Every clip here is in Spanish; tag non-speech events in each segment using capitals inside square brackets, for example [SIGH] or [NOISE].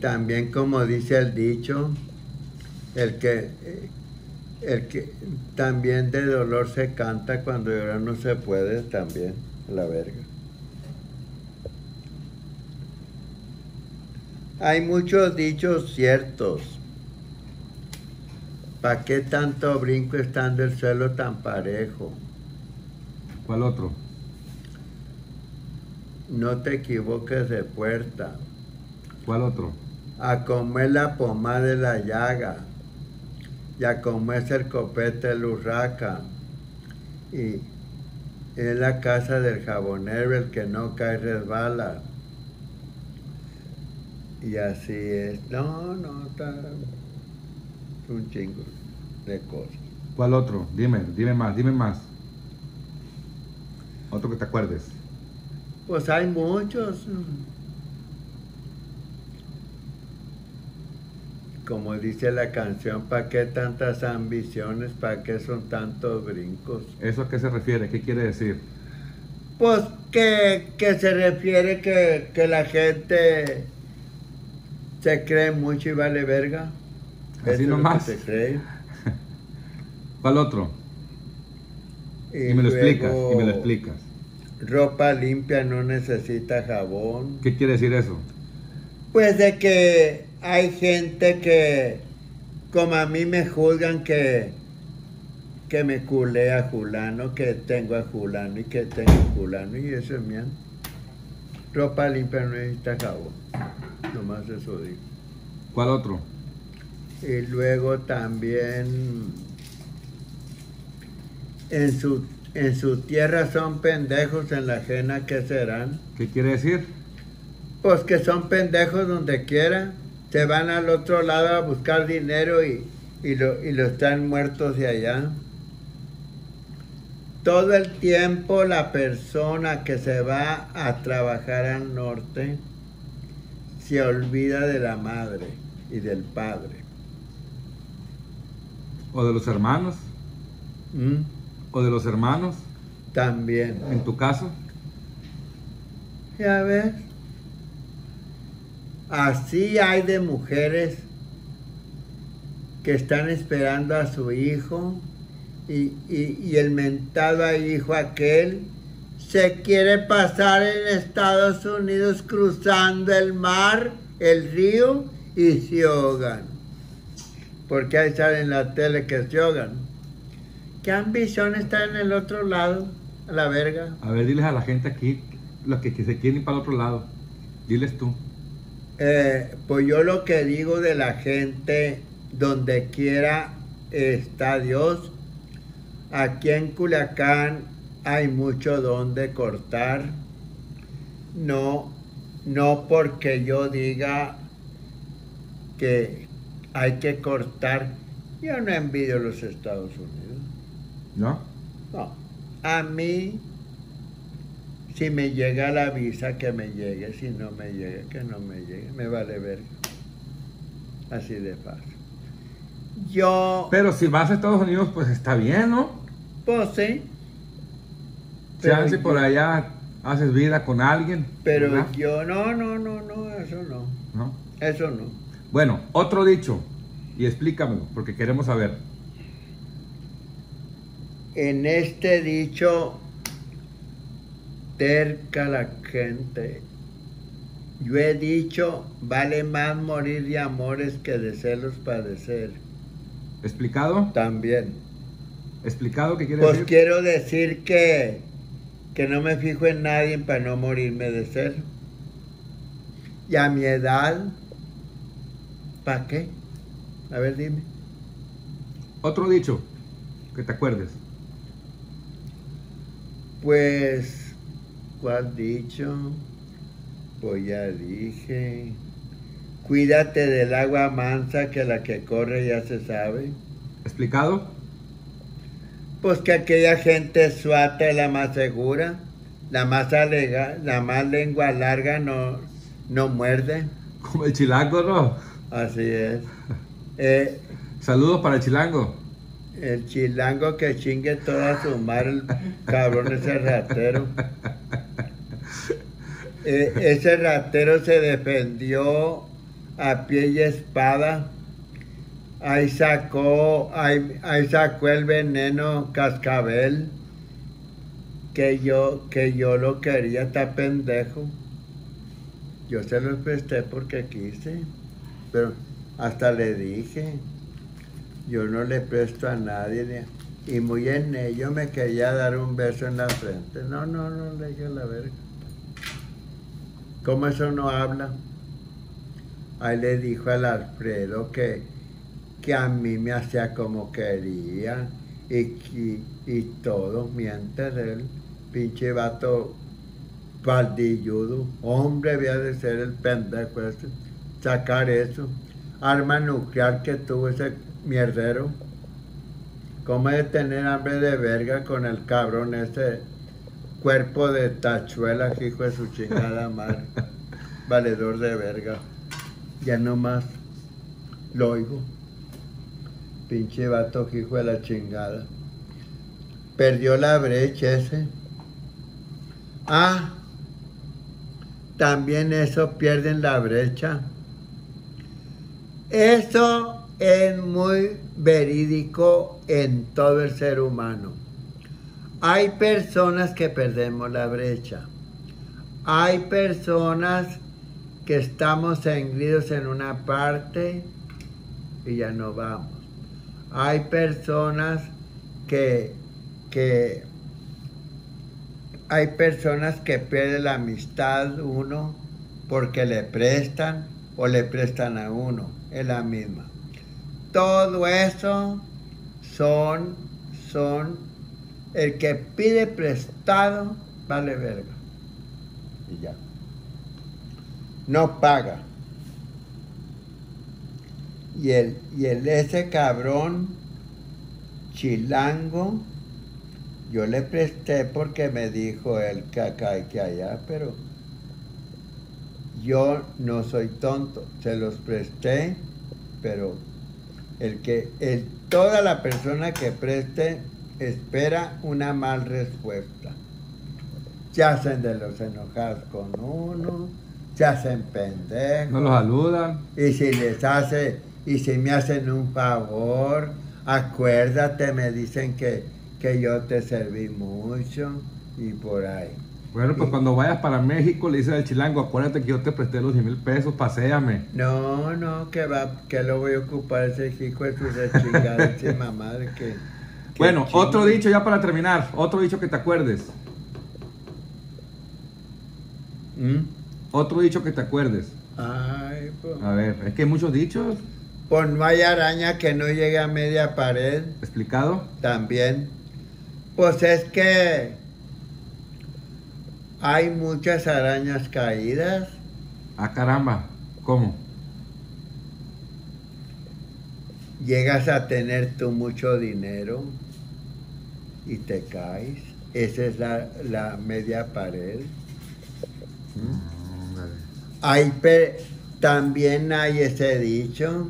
También como dice el dicho, el que, el que también de dolor se canta cuando llorar no se puede también, la verga. Hay muchos dichos ciertos. ¿Para qué tanto brinco estando el suelo tan parejo? ¿Cuál otro? No te equivoques de puerta. ¿Cuál otro? A comer la pomada de la llaga. Y a comerse el copete de la urraca. Y en la casa del jabonero el que no cae resbala. Y así es. No, no, está un chingo de cosas. ¿Cuál otro? Dime, dime más, dime más. Otro que te acuerdes. Pues hay muchos. Como dice la canción, ¿para qué tantas ambiciones? ¿Para qué son tantos brincos? ¿Eso a qué se refiere? ¿Qué quiere decir? Pues que, que se refiere que, que la gente se cree mucho y vale verga. Así Eso es lo nomás. que se cree. [LAUGHS] ¿Cuál otro? Y, Y me lo explicas, y me lo explicas. Ropa limpia no necesita jabón. ¿Qué quiere decir eso? Pues de que hay gente que, como a mí me juzgan que, que me culé a Julano, que tengo a Julano y que tengo a Julano, y eso es mío. Ropa limpia no necesita jabón. Nomás eso digo. ¿Cuál otro? Y luego también en su, en su tierra son pendejos, en la ajena que serán. ¿Qué quiere decir? Pues que son pendejos donde quiera. Se van al otro lado a buscar dinero y, y, lo, y lo están muertos de allá. Todo el tiempo la persona que se va a trabajar al norte se olvida de la madre y del padre. ¿O de los hermanos? ¿Mm? ¿O de los hermanos? También. En tu caso. Ya ves. Así hay de mujeres que están esperando a su hijo y, y- y el mentado hijo aquel se quiere pasar en Estados Unidos cruzando el mar, el río y se ahogan. Porque ahí sale en la tele que se ahogan. ¿Qué ambición está en el otro lado? A la verga. A ver, diles a la gente aquí, los que, que se quieren ir para el otro lado. Diles tú. Eh, pues yo lo que digo de la gente, donde quiera está Dios. Aquí en Culiacán hay mucho donde cortar. No, no porque yo diga que hay que cortar. Yo no envidio los Estados Unidos. ¿No? No. A mí, si me llega la visa, que me llegue. Si no me llega, que no me llegue. Me vale ver. Así de fácil. Yo, Pero si vas a Estados Unidos, pues está bien, ¿no? pues sí. Pero yo- por allá haces vida con alguien. Pero ¿verdad? yo, no, no, no, no, eso no. ¿No? Eso no. Bueno, otro dicho. Y explícamelo, porque queremos saber. En este dicho, terca la gente. Yo he dicho, vale más morir de amores que de celos padecer. ¿Explicado? También. ¿Explicado qué quiere Pues decir? quiero decir que, que no me fijo en nadie para no morirme de celo. Y a mi edad, ¿para qué? A ver, dime. Otro dicho, que te acuerdes. Pues, ¿cuál dicho? Pues ya dije. Cuídate del agua mansa que la que corre ya se sabe. ¿Explicado? Pues que aquella gente suata es la más segura. La más, alega, la más lengua larga no, no muerde. Como el chilango, ¿no? Así es. [LAUGHS] Eh, Saludos para el chilango. el chilango que chingue toda su madre, el cabrón ese ratero. [LAUGHS] Eh, ese ratero se defendió a pie y espada. Ahí sacó, ahí, ahí sacó el veneno cascabel. Que yo, que yo lo quería, está pendejo. Yo se los presté porque quise. Pero hasta le dije, yo no le presto a nadie. Y muy en ello me quería dar un beso en la frente. No, no, no, le dije la verga. ¿Cómo eso no habla? Ahí le dijo al Alfredo que, que a mí me hacía como quería y, y, y todo, miente de él, pinche vato paldilludo, hombre había de ser el pendejo ese, sacar eso, arma nuclear que tuvo ese mierdero, ¿cómo de tener hambre de verga con el cabrón ese cuerpo de tachuela, hijo de su chingada madre, [LAUGHS] valedor de verga? Ya no más lo oigo. Pinche vato hijo de la chingada. Perdió la brecha ese. Ah, también eso pierden la brecha. Eso es muy verídico en todo el ser humano. Hay personas que perdemos la brecha. Hay personas que estamos engridos en una parte y ya no vamos. Hay personas que, que hay personas que pierden la amistad uno porque le prestan o le prestan a uno. Es la misma. Todo eso son, son, el que pide prestado vale verga. Y ya. No paga. Y el, y el ese cabrón chilango, yo le presté porque me dijo él que que allá, pero yo no soy tonto, se los presté, pero el que, el, toda la persona que preste espera una mal respuesta. Se hacen de los enojados con uno, se hacen pendejos. No los saludan. Y si les hace, y si me hacen un favor, acuérdate, me dicen que, que yo te serví mucho y por ahí. Bueno, pues cuando vayas para México le dices al chilango, acuérdate que yo te presté los 100 mil pesos, paséame. No, no, que va, que lo voy a ocupar ese hijo de su de chingadísima [LAUGHS] madre que. que Bueno, chingue. otro dicho ya para terminar, otro dicho que te acuerdes. ¿Mm? Otro dicho que te acuerdes. Ay, pues. A ver, es que hay muchos dichos. Pues no hay araña que no llegue a media pared. ¿Explicado? También. Pues es que hay muchas arañas caídas. Ah, caramba. ¿Cómo? Llegas a tener tú mucho dinero y te caes. Esa es la, la media pared. Hay también hay ese dicho.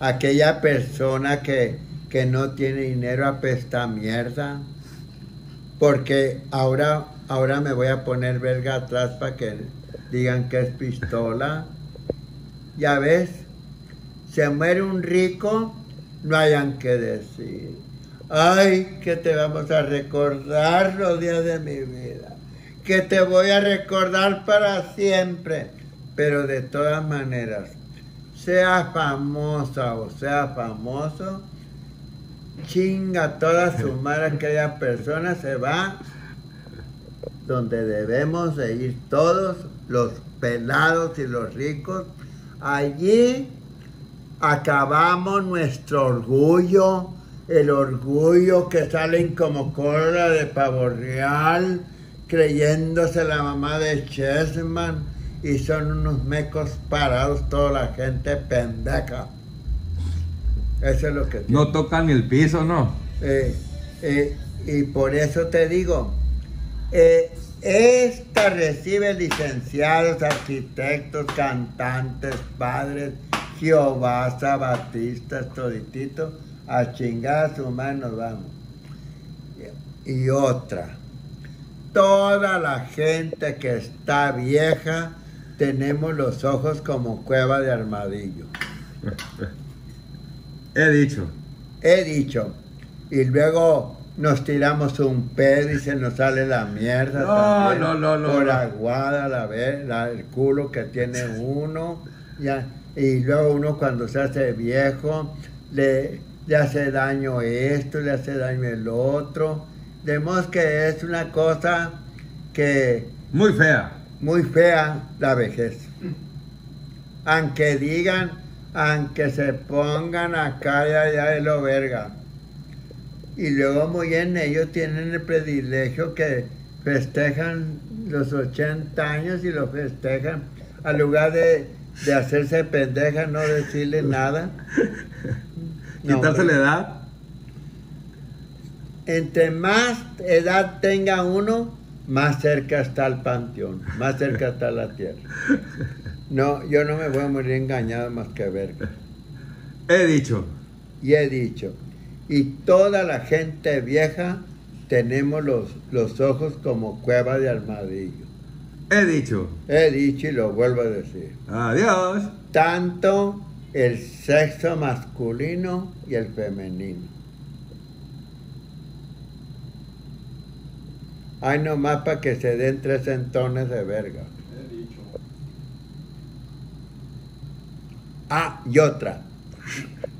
Aquella persona que, que no tiene dinero apesta mierda. Porque ahora, ahora me voy a poner verga atrás para que digan que es pistola. Ya ves, se muere un rico, no hayan que decir. Ay, que te vamos a recordar los días de mi vida. Que te voy a recordar para siempre. Pero de todas maneras, sea famosa o sea famoso, chinga toda su [LAUGHS] madre aquella persona, se va donde debemos de ir todos, los pelados y los ricos. Allí acabamos nuestro orgullo, el orgullo que salen como cola de pavo real, creyéndose la mamá de Chessman y son unos mecos parados, toda la gente pendeja. Eso es lo que No tocan ni el piso, ¿no? eh, eh, y por eso te digo, eh, esta recibe licenciados, arquitectos, cantantes, padres, Jehová, Sabatistas, toditito, a chingar a su mano vamos. Y otra, toda la gente que está vieja, tenemos los ojos como cueva de armadillo. He dicho. He dicho. Y luego nos tiramos un pedo y se nos sale la mierda. No, también, no, no, no, Por aguada, la, ve- la- el culo que tiene uno. Ya, y luego uno cuando se hace viejo, le, le hace daño esto, le hace daño el otro. De modo que es una cosa que Muy fea. Muy fea la vejez. Aunque digan, aunque se pongan acá y allá de lo verga. Y luego muy bien ellos tienen el privilegio que festejan los 80 años y lo festejan al lugar de, de hacerse pendeja, no decirle nada. [LAUGHS] No, Quitarse la edad. Entre más edad tenga uno, más cerca está el panteón, más cerca está la tierra. No, yo no me voy a morir engañado más que verga. He dicho. Y he dicho, y toda la gente vieja tenemos los, los ojos como cueva de armadillo. He dicho. He dicho y lo vuelvo a decir. Adiós. Tanto el sexo masculino y el femenino. Hay nomás para que se den tres entones de verga. Ah, y otra.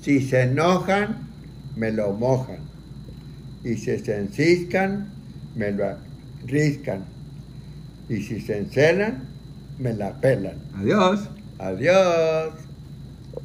Si se enojan, me lo mojan. Y si se enciscan, me lo riscan. Y si se encelan, me la pelan. Adiós. Adiós.